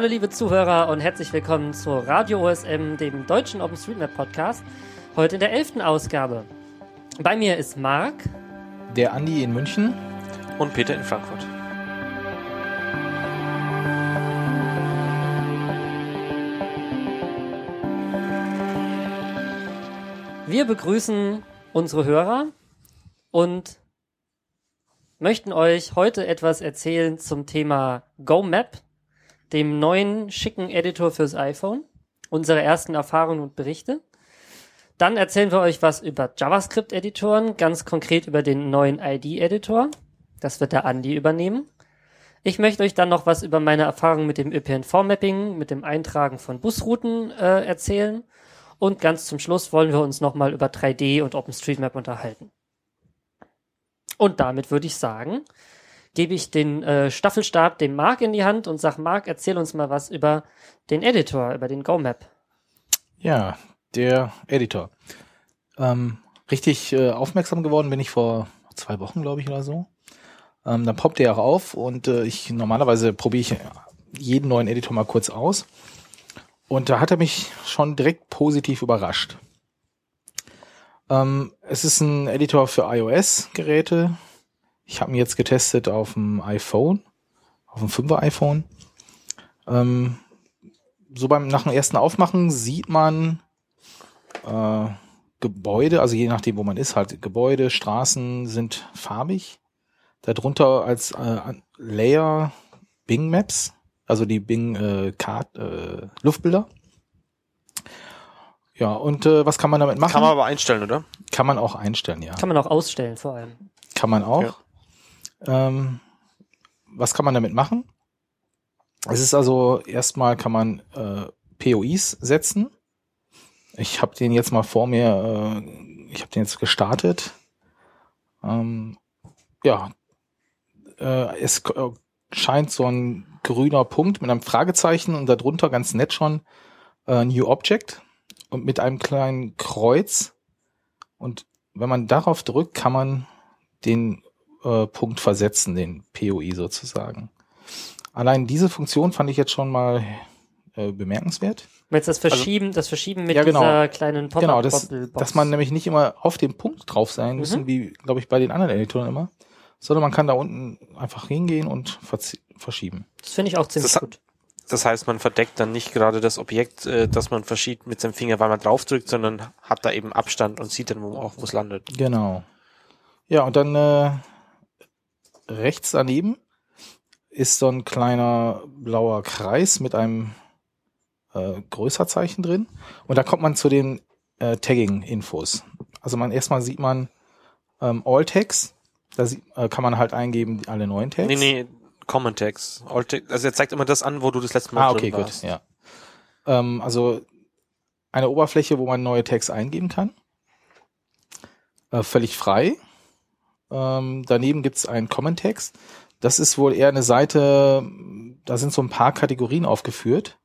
Hallo liebe Zuhörer und herzlich willkommen zu Radio OSM, dem deutschen OpenStreetMap Podcast. Heute in der elften Ausgabe. Bei mir ist Marc. Der Andi in München. Und Peter in Frankfurt. Wir begrüßen unsere Hörer und möchten euch heute etwas erzählen zum Thema GoMap, dem neuen schicken Editor fürs iPhone, unsere ersten Erfahrungen und Berichte. Dann erzählen wir euch was über JavaScript-Editoren, ganz konkret über den neuen ID-Editor. Das wird der Andi übernehmen. Ich möchte euch dann noch was über meine Erfahrungen mit dem ÖPNV-Mapping, mit dem Eintragen von Busrouten äh, erzählen. Und ganz zum Schluss wollen wir uns nochmal über 3D und OpenStreetMap unterhalten. Und damit würde ich sagen, gebe ich den äh, Staffelstab dem Marc in die Hand und sag, Marc, erzähl uns mal was über den Editor, über den GoMap. Ja, der Editor. Ähm, richtig äh, aufmerksam geworden bin ich vor zwei Wochen, glaube ich, oder so. Ähm, dann poppt der auch auf und äh, ich normalerweise probiere ich jeden neuen Editor mal kurz aus. Und da hat er mich schon direkt positiv überrascht. Ähm, es ist ein Editor für iOS-Geräte. Ich habe ihn jetzt getestet auf dem iPhone, auf dem 5er iPhone. Ähm, so beim nach dem ersten Aufmachen sieht man äh, Gebäude, also je nachdem, wo man ist, halt Gebäude, Straßen sind farbig. Darunter als äh, Layer Bing Maps, also die Bing äh, Kart, äh, Luftbilder. Ja, und äh, was kann man damit machen? Kann man aber einstellen, oder? Kann man auch einstellen, ja. Kann man auch ausstellen vor allem. Kann man auch. Ja. Ähm, was kann man damit machen? Es ist also erstmal kann man äh, POIs setzen. Ich habe den jetzt mal vor mir, äh, ich habe den jetzt gestartet. Ähm, ja, äh, es äh, scheint so ein grüner Punkt mit einem Fragezeichen und darunter ganz nett schon äh, New Object und mit einem kleinen Kreuz. Und wenn man darauf drückt, kann man den äh, Punkt versetzen, den POI sozusagen. Allein diese Funktion fand ich jetzt schon mal äh, bemerkenswert. Jetzt das also Verschieben, also, das Verschieben mit ja, genau. dieser kleinen pop Genau, das, dass man nämlich nicht immer auf dem Punkt drauf sein mhm. müssen, wie, glaube ich, bei den anderen Editoren immer, sondern man kann da unten einfach hingehen und verschieben. Das finde ich auch ziemlich das, gut. Das heißt, man verdeckt dann nicht gerade das Objekt, äh, das man verschiebt mit seinem Finger, weil man draufdrückt, sondern hat da eben Abstand und sieht dann wo auch, wo es landet. Genau. Ja, und dann äh, rechts daneben ist so ein kleiner blauer Kreis mit einem äh, Größerzeichen drin. Und da kommt man zu den äh, Tagging-Infos. Also man erstmal sieht man ähm, All Tags. Da sieht, äh, kann man halt eingeben alle neuen Tags. Nee, nee, Common Tags. All Tags. Also er zeigt immer das an, wo du das letzte Mal ah, okay, drin warst. gut, ja. Ähm, also eine Oberfläche, wo man neue Tags eingeben kann. Äh, völlig frei. Ähm, daneben gibt's einen Common Tags. Das ist wohl eher eine Seite, da sind so ein paar Kategorien aufgeführt.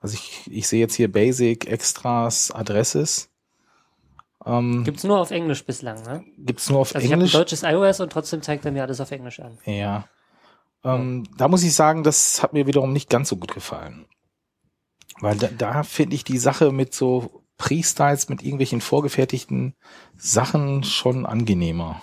Also ich, ich sehe jetzt hier Basic, Extras, Adresses. Ähm, gibt's nur auf Englisch bislang, ne? Gibt's nur auf also Englisch. Ich habe ein deutsches iOS und trotzdem zeigt er mir alles auf Englisch an. Ja. Ähm, ja. Da muss ich sagen, das hat mir wiederum nicht ganz so gut gefallen. Weil da, da finde ich die Sache mit so Pre-Styles, mit irgendwelchen vorgefertigten Sachen schon angenehmer.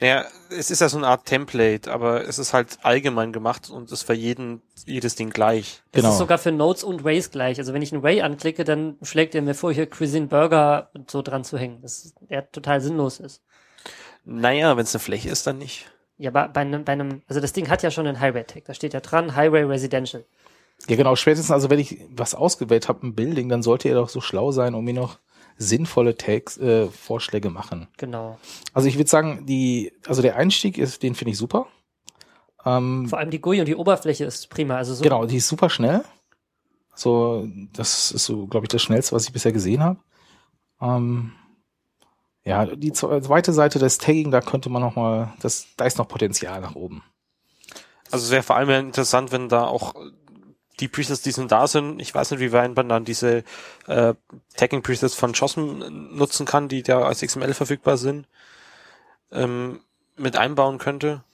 Ja, es ist ja so eine Art Template, aber es ist halt allgemein gemacht und ist für jeden jedes Ding gleich. Genau. Es ist sogar für Notes und Ways gleich. Also wenn ich einen Way anklicke, dann schlägt er mir vor, hier Cuisine Burger und so dran zu hängen. Das der total sinnlos ist. Naja, wenn es eine Fläche ist, dann nicht. Ja, bei, bei, einem, bei einem, also das Ding hat ja schon einen Highway-Tag. Da steht ja dran, Highway Residential. Ja, genau. Spätestens, also wenn ich was ausgewählt habe, ein Building, dann sollte er doch so schlau sein, um mir noch sinnvolle Tags, äh, Vorschläge machen. Genau. Also ich würde sagen, die, also der Einstieg ist, den finde ich super. Ähm, Vor allem die GUI und die Oberfläche ist prima. Also so genau, die ist super schnell. So, das ist so, glaube ich, das schnellste, was ich bisher gesehen habe. Ähm, ja, die zweite Seite des Tagging, da könnte man noch mal, das, da ist noch Potenzial nach oben. Also es wäre vor allem interessant, wenn da auch die Presets, die sind da sind, ich weiß nicht, wie weit man dann diese äh, Tagging Presets von JOSM nutzen kann, die da als XML verfügbar sind, ähm, mit einbauen könnte.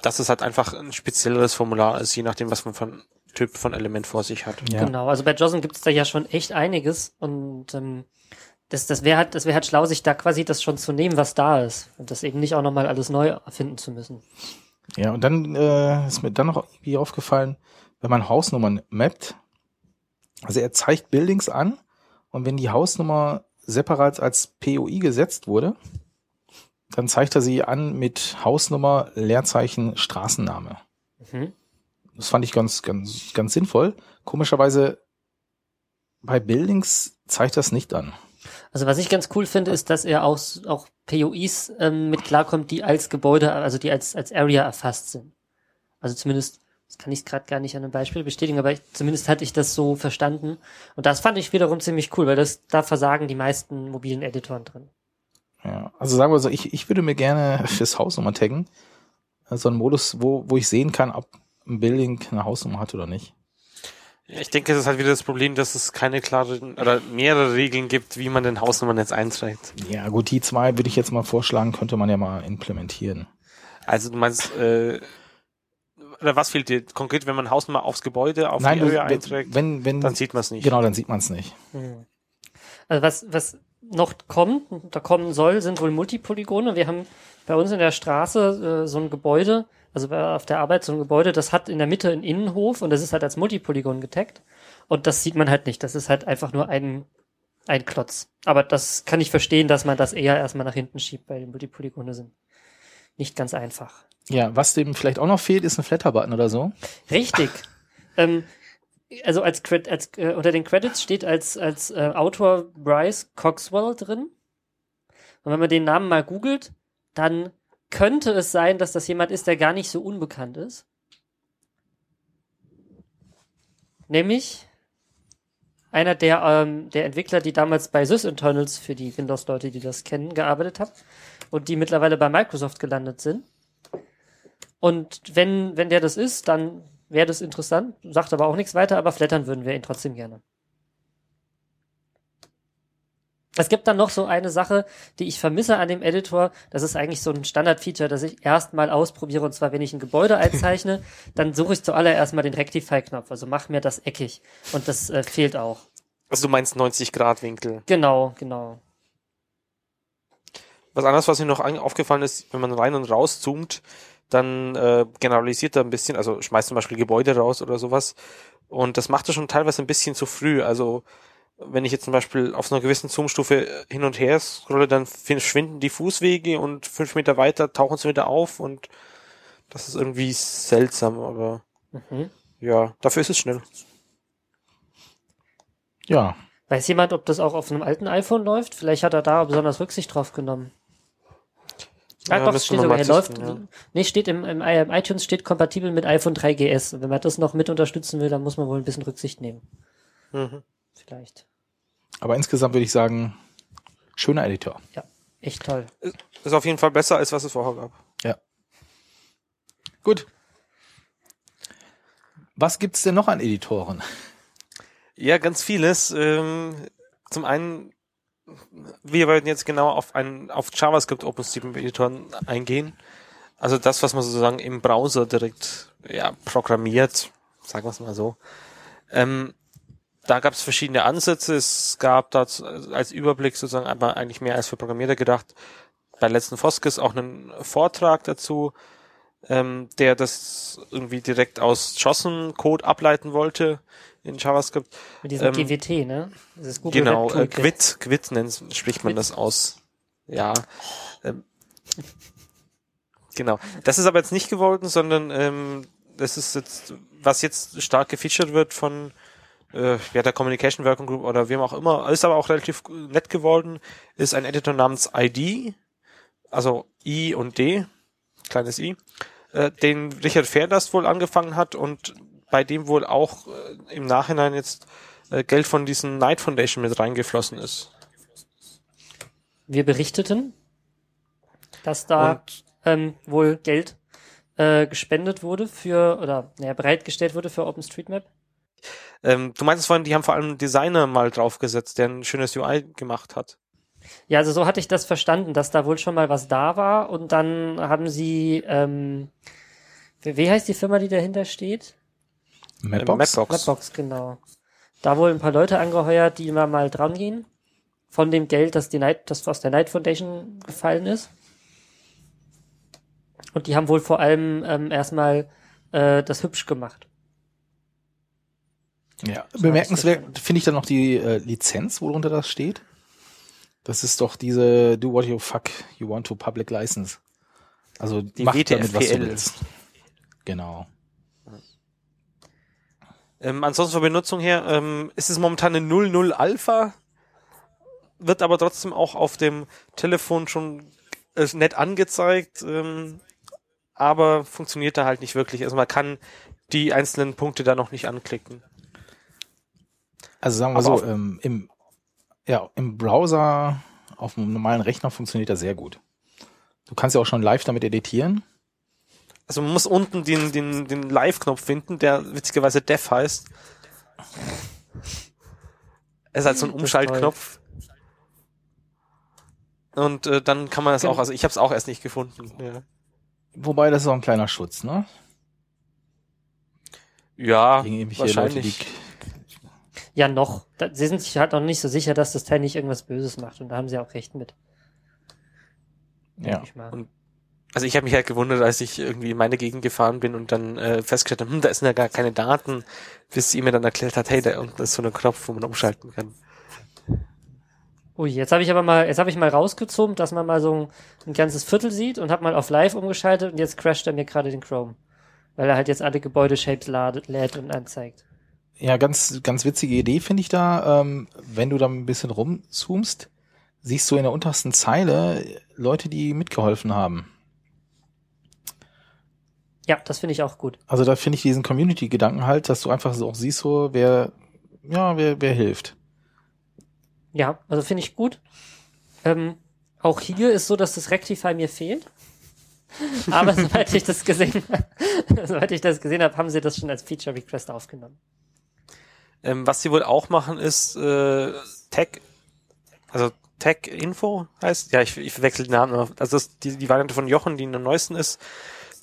dass es halt einfach ein spezielleres Formular ist, je nachdem, was man von Typ von Element vor sich hat. Ja. Genau, also bei JOSM gibt's da ja schon echt einiges und ähm, das, das wäre halt, das wäre halt schlau, sich da quasi das schon zu nehmen, was da ist und das eben nicht auch nochmal alles neu erfinden zu müssen. Ja, und dann äh, ist mir dann noch irgendwie aufgefallen, wenn man Hausnummern mappt, also er zeigt Buildings an und wenn die Hausnummer separat als POI gesetzt wurde, dann zeigt er sie an mit Hausnummer, Leerzeichen, Straßenname. Mhm. Das fand ich ganz, ganz, ganz sinnvoll. Komischerweise bei Buildings zeigt das nicht an. Also was ich ganz cool finde, ist, dass er auch, auch POIs ähm, mit klarkommt, die als Gebäude, also die als, als Area erfasst sind. Also zumindest, das kann ich gerade gar nicht an einem Beispiel bestätigen, aber ich, zumindest hatte ich das so verstanden. Und das fand ich wiederum ziemlich cool, weil das, da versagen die meisten mobilen Editoren drin. Ja, also sagen wir so, ich, ich würde mir gerne fürs Hausnummer taggen. So einen Modus, wo, wo ich sehen kann, ob ein Building eine Hausnummer hat oder nicht. Ich denke, es ist halt wieder das Problem, dass es keine klaren oder mehrere Regeln gibt, wie man den Hausnummern jetzt einträgt. Ja, gut, die zwei würde ich jetzt mal vorschlagen, könnte man ja mal implementieren. Also du meinst, äh, oder was fehlt dir konkret, wenn man Hausnummer aufs Gebäude, auf Nein, die Area einträgt, wenn, wenn, dann sieht man es nicht. genau, dann sieht man es nicht. Mhm. Also was, was noch kommt, da kommen soll, sind wohl Multipolygone. Wir haben bei uns in der Straße äh, so ein Gebäude, also auf der Arbeit so ein Gebäude, das hat in der Mitte einen Innenhof und das ist halt als Multipolygon getaggt. Und das sieht man halt nicht. Das ist halt einfach nur ein, ein Klotz. Aber das kann ich verstehen, dass man das eher erstmal nach hinten schiebt, weil die Multipolygone sind nicht ganz einfach. Ja, was dem vielleicht auch noch fehlt, ist ein Flatter-Button oder so. Richtig. ähm, also als, als äh, unter den Credits steht als als äh, Autor Bryce Coxwell drin. Und wenn man den Namen mal googelt, dann könnte es sein, dass das jemand ist, der gar nicht so unbekannt ist. Nämlich einer der, ähm, der Entwickler, die damals bei SysInternals für die Windows-Leute, die das kennen, gearbeitet haben und die mittlerweile bei Microsoft gelandet sind. Und wenn, wenn der das ist, dann wäre das interessant, sagt aber auch nichts weiter, aber flattern würden wir ihn trotzdem gerne. Es gibt dann noch so eine Sache, die ich vermisse an dem Editor. Das ist eigentlich so ein Standard-Feature, das ich erstmal ausprobiere. Und zwar, wenn ich ein Gebäude einzeichne, dann suche ich zuallererst mal den Rectify-Knopf. Also mach mir das eckig. Und das äh, fehlt auch. Also du meinst 90 Grad Winkel. Genau, genau. Was anderes, was mir noch aufgefallen ist, wenn man rein und raus zoomt, dann äh, generalisiert er ein bisschen, also schmeißt zum Beispiel Gebäude raus oder sowas. Und das macht er schon teilweise ein bisschen zu früh. Also wenn ich jetzt zum Beispiel auf so einer gewissen Zoomstufe hin und her scrolle, dann verschwinden die Fußwege und fünf Meter weiter tauchen sie wieder auf und das ist irgendwie seltsam, aber Mhm. ja, dafür ist es schnell. Ja, Weiß jemand, ob das auch auf einem alten iPhone läuft? Vielleicht hat er da besonders Rücksicht drauf genommen. Ah, Ja, doch, steht sogar, läuft, ja. nee, steht im, im, im iTunes steht kompatibel mit iPhone 3GS. Und wenn man das noch mit unterstützen will, dann muss man wohl ein bisschen Rücksicht nehmen. Mhm. Vielleicht. aber insgesamt würde ich sagen, schöner Editor. Ja, echt toll. Ist auf jeden Fall besser, als was es vorher gab. Ja. Gut. Was gibt's denn noch an Editoren? Ja, ganz vieles. Ähm, zum einen, wir werden jetzt genau auf einen auf JavaScript OpenStreetMap Editoren eingehen. Also das, was man sozusagen im Browser direkt ja, programmiert, sagen wir es mal so. Ähm, da gab es verschiedene Ansätze. Es gab da als Überblick sozusagen einmal eigentlich mehr als für Programmierer gedacht. Bei letzten Foskes auch einen Vortrag dazu, ähm, der das irgendwie direkt aus JSON-Code ableiten wollte in JavaScript. Mit diesem Ähm, GWT, ne? Dieses Google Genau, äh. Quit, Quit nennt, spricht man Quit. das aus. Ja. Ähm, genau. Das ist aber jetzt nicht gewollt, sondern ähm, das ist jetzt, was jetzt stark gefeatured wird von äh, ja, der Communication Working Group oder wem auch immer, ist aber auch relativ nett geworden, ist ein Editor namens ID, also I und D, kleines I, äh, den Richard Fairlast wohl angefangen hat und bei dem wohl auch äh, im Nachhinein jetzt äh, Geld von diesen Knight Foundation mit reingeflossen ist. Wir berichteten, dass da Und ähm, wohl Geld äh, gespendet wurde für, oder naja, bereitgestellt wurde für OpenStreetMap. ähm, du meintest vorhin, die haben vor allem einen Designer mal draufgesetzt, der ein schönes UI gemacht hat. Ja, also so hatte ich das verstanden, dass da wohl schon mal was da war und dann haben sie ähm, Wie, heißt die Firma, die dahinter steht? Mapbox? Mapbox. Mapbox, genau. Da wohl ein paar Leute angeheuert, die immer mal dran gehen. Von dem Geld, das die Night, das aus der Night Foundation gefallen ist. Und die haben wohl vor allem ähm, erstmal äh, das hübsch gemacht. Ja, So bemerkenswert finde ich dann noch die äh, Lizenz, worunter das steht. Das ist doch diese Do What You Fuck You Want to Public License. Also Die mach damit, was du willst. Genau. Ähm, ansonsten von Benutzung her ähm, ist es momentan eine 00 Alpha, wird aber trotzdem auch auf dem Telefon schon äh, nett angezeigt, ähm, aber funktioniert da halt nicht wirklich. Also man kann die einzelnen Punkte da noch nicht anklicken. Also sagen wir Aber so, ähm, im, ja, im Browser auf einem normalen Rechner funktioniert das sehr gut. Du kannst ja auch schon live damit editieren. Also man muss unten den, den, den Live-Knopf finden, der witzigerweise Def heißt. Es ist halt so ein Umschaltknopf. Und äh, dann kann man das Genau. auch, also ich habe es auch erst nicht gefunden. Ja, Wobei das ist auch ein kleiner Schutz, ne? ja Gegen irgendwelche Leute, die wahrscheinlich. Ja, noch. Da, sie sind sich halt noch nicht so sicher, dass das Teil nicht irgendwas Böses macht. Und da haben sie auch recht mit. Ja. Ich mal. Und- Also ich habe mich halt gewundert, als ich irgendwie in meine Gegend gefahren bin und dann äh, festgestellt habe, hm, da sind ja gar keine Daten, bis sie mir dann erklärt hat, hey, da unten ist so ein Knopf, wo man umschalten kann. Ui, jetzt habe ich aber mal, jetzt habe ich mal rausgezogen, dass man mal so ein, ein ganzes Viertel sieht und habe mal auf Live umgeschaltet und jetzt crasht er mir gerade den Chrome. Weil er halt jetzt alle Gebäudeshapes lädt und anzeigt. Ja, ganz, ganz witzige Idee finde ich da. Ähm, wenn du da ein bisschen rumzoomst, siehst du in der untersten Zeile Leute, die mitgeholfen haben. Ja, das finde ich auch gut. Also da finde ich diesen Community-Gedanken halt, dass du einfach so auch siehst, so wer, ja, wer, wer hilft. Ja, also finde ich gut. Ähm, auch hier ist so, dass das Rectify mir fehlt. Aber soweit ich das gesehen soweit ich das gesehen habe, haben sie das schon als Feature Request aufgenommen. Ähm, was sie wohl auch machen, ist äh, Tech, also Tech Info heißt, ja, ich, ich verwechsel den Namen, immer. also das ist die, die Variante von Jochen, die am neuesten ist,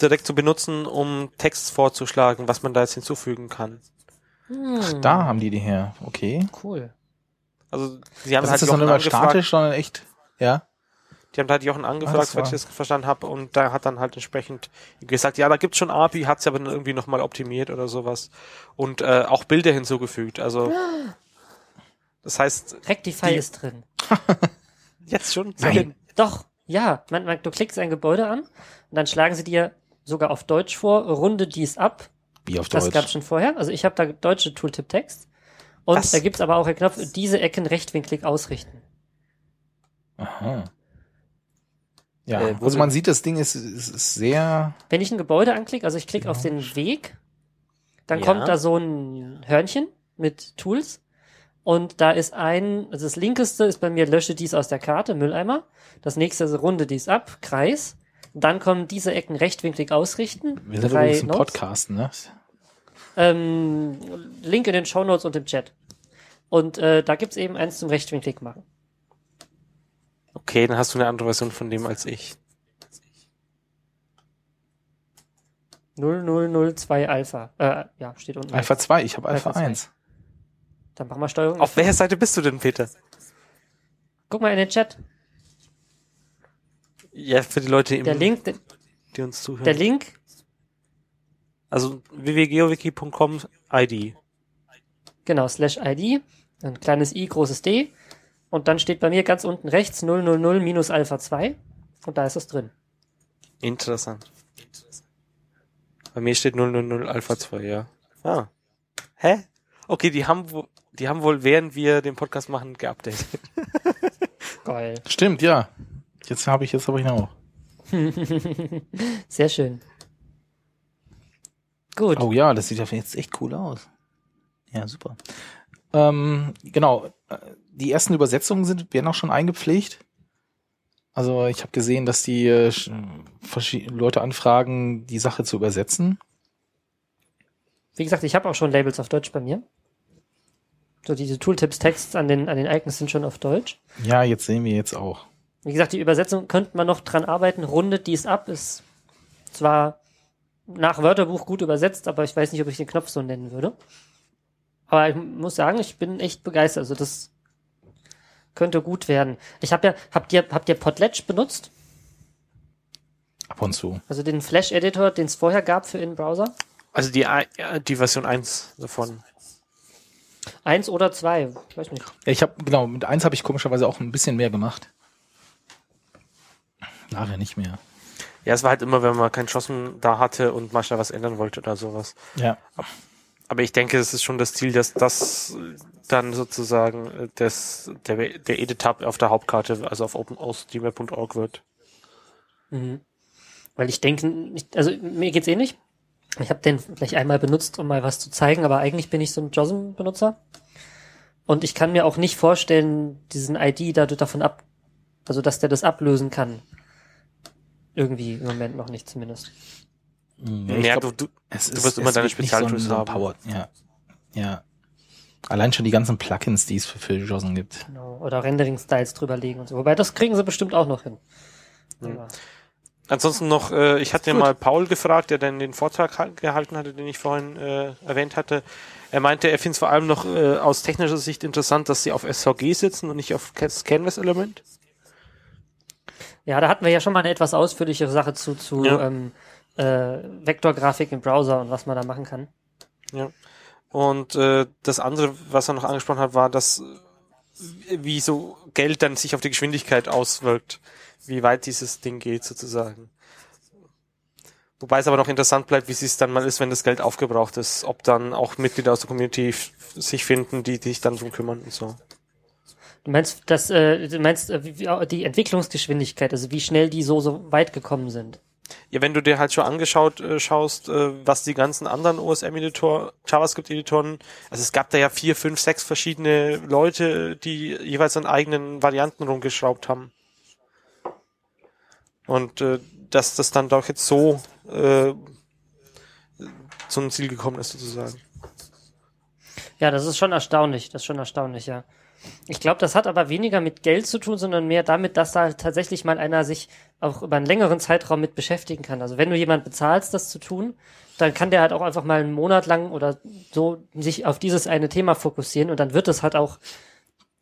direkt zu benutzen, um Text vorzuschlagen, was man da jetzt hinzufügen kann. Ach, Hm, da haben die die her. Okay. Cool. Also sie haben Das halt ist dann Jochen immer angefragt, statisch, sondern echt, ja. Die haben halt Jochen angefragt, das soweit ich das verstanden habe, und da hat dann halt entsprechend gesagt, ja, da gibt's schon API, hat sie aber dann irgendwie nochmal optimiert oder sowas. Und äh, auch Bilder hinzugefügt. Also das heißt, Rectify Die- ist drin. jetzt schon? Nein. Doch, ja. Man, man, du klickst ein Gebäude an und dann schlagen sie dir sogar auf Deutsch vor, runde dies ab. Wie auf Das Deutsch. gab's schon vorher. Also ich habe da deutsche Tooltip-Text. Und Was? da gibt's aber auch einen Knopf, diese Ecken rechtwinklig ausrichten. Aha. Ja, Äh, wo also man sieht, das Ding ist, ist, ist sehr, Wenn ich ein Gebäude anklicke, also ich klicke auf den Weg, dann Ja. kommt da so ein Hörnchen mit Tools. Und da ist ein, also das linkeste ist bei mir lösche dies aus der Karte, Mülleimer. Das nächste ist runde dies ab, Kreis. Dann kommen diese Ecken rechtwinklig ausrichten. wir sind drei übrigens. Podcasten, ne? Ähm, Link in den Show Notes und im Chat. Und äh, da gibt's eben eins zum rechtwinklig machen. Okay, dann hast du eine andere Version von dem als ich. 0002 Alpha. Äh, ja, steht unten. Alpha 2, ich habe Alpha Alpha 2. 1. Dann machen wir Steuerung. Auf welcher Seite bist du denn, Peter? Guck mal in den Chat. Ja, für die Leute, Der im, Link, der, die uns zuhören. der Link, also www.geowiki.com ID. genau, slash ID, ein kleines i, großes D. Und dann steht bei mir ganz unten rechts 000 minus Alpha 2. Und da ist es drin. Interessant. Bei mir steht 000 Alpha 2, ja. Ah. Hä? Okay, die haben, wo, die haben wohl, während wir den Podcast machen, geupdatet. Geil. Stimmt, ja. Jetzt habe ich, jetzt habe ich ihn auch. Sehr schön. Gut. Oh ja, das sieht ja jetzt echt cool aus. Ja, super. Ähm, genau. Äh, Die ersten Übersetzungen sind, werden auch schon eingepflegt. Also ich habe gesehen, dass die äh, Leute anfragen, die Sache zu übersetzen. Wie gesagt, ich habe auch schon Labels auf Deutsch bei mir. So diese Tooltips-Texts an den, an den Icons sind schon auf Deutsch. Ja, jetzt sehen wir jetzt auch. Wie gesagt, die Übersetzung könnte man noch dran arbeiten. Rundet dies ab ist zwar nach Wörterbuch gut übersetzt, aber ich weiß nicht, ob ich den Knopf so nennen würde. Aber ich muss sagen, ich bin echt begeistert. Also das könnte gut werden. Ich habe ja, habt ihr, habt ihr Podletch benutzt? Ab und zu. Also den Flash-Editor, den es vorher gab für in Browser? Also die, die Version 1 davon. Eins oder zwei, ich weiß nicht. Ja, ich habe genau mit eins habe ich komischerweise auch ein bisschen mehr gemacht. Nachher nicht mehr. Ja, es war halt immer, wenn man keinen Schossen da hatte und mal schnell was ändern wollte oder sowas. Ja. Aber ich denke, es ist schon das Ziel, dass das dann sozusagen äh, das, der, der Edit-Tab auf der Hauptkarte, also auf openostreamer.org wird. Mhm. Weil ich denke, nicht- also mir geht's ähnlich. Ich habe den vielleicht einmal benutzt, um mal was zu zeigen, aber eigentlich bin ich so ein JOSM-Benutzer. Und ich kann mir auch nicht vorstellen, diesen ID da davon ab, also dass der das ablösen kann. Irgendwie im Moment noch nicht zumindest. Ja, Ja, ich glaub, du, du, es du wirst immer deine Spezialtools so haben. Power, ja. Ja. Allein schon die ganzen Plugins, die es für, JOSN gibt. Genau. Oder Rendering-Styles drüberlegen und so. Wobei das kriegen sie bestimmt auch noch hin. Aber, Ansonsten noch, äh, ich hatte ja mal Paul gefragt, der dann den Vortrag hal- gehalten hatte, den ich vorhin äh, erwähnt hatte. Er meinte, er findet es vor allem noch äh, aus technischer Sicht interessant, dass sie auf SVG sitzen und nicht auf das Canvas-Element. Ja, da hatten wir ja schon mal eine etwas ausführlichere Sache zu, zu Ja. ähm, äh, Vektorgrafik im Browser und was man da machen kann. Ja. Und äh, das andere, was er noch angesprochen hat, war, dass äh, wie so Geld dann sich auf die Geschwindigkeit auswirkt, wie weit dieses Ding geht sozusagen. Wobei es aber noch interessant bleibt, wie es dann mal ist, wenn das Geld aufgebraucht ist, ob dann auch Mitglieder aus der Community sich finden, die, die sich dann drum kümmern und so. Du meinst, dass, äh, du meinst äh, die Entwicklungsgeschwindigkeit, also wie schnell die so, so weit gekommen sind. Ja, wenn du dir halt schon angeschaut äh, schaust, äh, was die ganzen anderen OSM-Editor, JavaScript-Editoren, also es gab da ja vier, fünf, sechs verschiedene Leute, die jeweils an eigenen Varianten rumgeschraubt haben. Und äh, dass das dann doch jetzt so äh, zu einem Ziel gekommen ist, sozusagen. Ja, das ist schon erstaunlich, das ist schon erstaunlich, ja. Ich glaube, das hat aber weniger mit Geld zu tun, sondern mehr damit, dass da tatsächlich mal einer sich auch über einen längeren Zeitraum mit beschäftigen kann. Also wenn du jemand bezahlst, das zu tun, dann kann der halt auch einfach mal einen Monat lang oder so sich auf dieses eine Thema fokussieren und dann wird es halt auch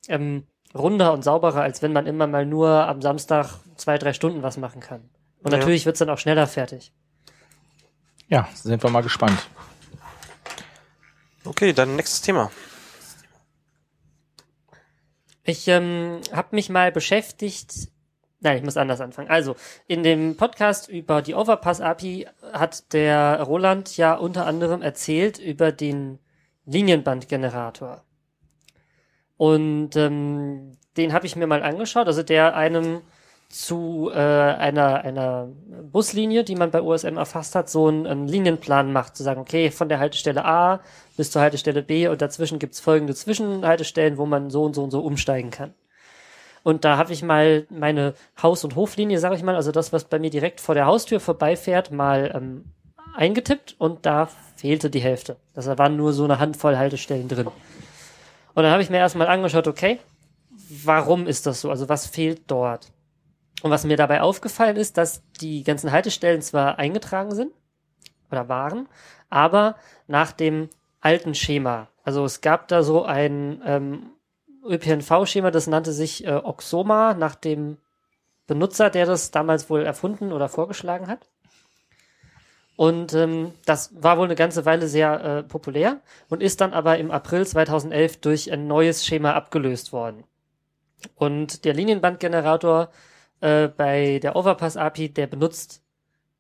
ähm, runder und sauberer, als wenn man immer mal nur am Samstag zwei, drei Stunden was machen kann. Und Ja. natürlich wird's dann auch schneller fertig. Ja, sind wir mal gespannt. Okay, dann nächstes Thema. Ich ähm, habe mich mal beschäftigt. Nein, ich muss anders anfangen. Also, in dem Podcast über die Overpass-API hat der Roland ja unter anderem erzählt über den Linienbandgenerator. Und ähm, den habe ich mir mal angeschaut, also der einem zu äh, einer, einer Buslinie, die man bei OSM erfasst hat, so einen, einen Linienplan macht, zu sagen, okay, von der Haltestelle A bis zur Haltestelle B und dazwischen gibt's folgende Zwischenhaltestellen, wo man so und so und so umsteigen kann. Und da habe ich mal meine Haus- und Hoflinie, sage ich mal, also das, was bei mir direkt vor der Haustür vorbeifährt, mal ähm, eingetippt und da fehlte die Hälfte. Das waren nur so eine Handvoll Haltestellen drin. Und dann habe ich mir erstmal angeschaut, okay, warum ist das so? Also was fehlt dort? Und was mir dabei aufgefallen ist, dass die ganzen Haltestellen zwar eingetragen sind oder waren, aber nach dem alten Schema. Also es gab da so ein ähm, ÖPNV-Schema, das nannte sich äh, Oxoma nach dem Benutzer, der das damals wohl erfunden oder vorgeschlagen hat. Und ähm, das war wohl eine ganze Weile sehr äh, populär und ist dann aber im April 2011 durch ein neues Schema abgelöst worden. Und der Linienbandgenerator äh, bei der Overpass API, der benutzt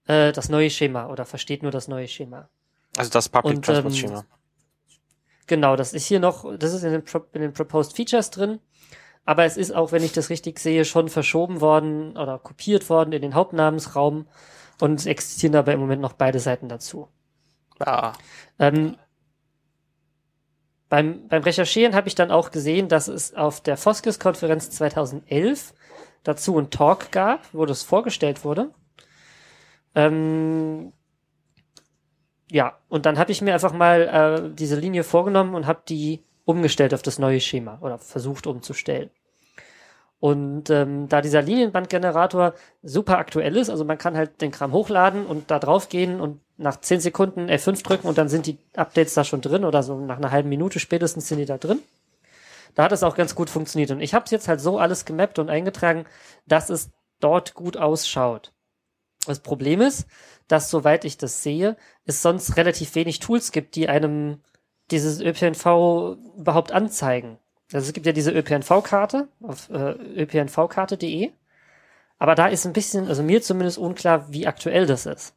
äh, das neue Schema oder versteht nur das neue Schema. Also das Public Und, Transport ähm, Schema. Genau, das ist hier noch, das ist in den, Pro in den Proposed Features drin. Aber es ist auch, wenn ich das richtig sehe, schon verschoben worden oder kopiert worden in den Hauptnamensraum. Und es existieren aber im Moment noch beide Seiten dazu. Ja. Ähm, beim, beim Recherchieren habe ich dann auch gesehen, dass es auf der Foskis-Konferenz 2011 dazu einen Talk gab, wo das vorgestellt wurde. Ähm, ja, und dann habe ich mir einfach mal äh, diese Linie vorgenommen und habe die umgestellt auf das neue Schema oder versucht umzustellen. Und ähm, da dieser Linienbandgenerator super aktuell ist, also man kann halt den Kram hochladen und da drauf gehen und nach 10 Sekunden F5 drücken und dann sind die Updates da schon drin oder so nach einer halben Minute spätestens sind die da drin. Da hat es auch ganz gut funktioniert. Und ich habe es jetzt halt so alles gemappt und eingetragen, dass es dort gut ausschaut. Das Problem ist, dass soweit ich das sehe, es sonst relativ wenig Tools gibt, die einem dieses ÖPNV überhaupt anzeigen. Also es gibt ja diese ÖPNV-Karte auf äh, ÖPNVkarte.de, aber da ist ein bisschen, also mir zumindest unklar, wie aktuell das ist.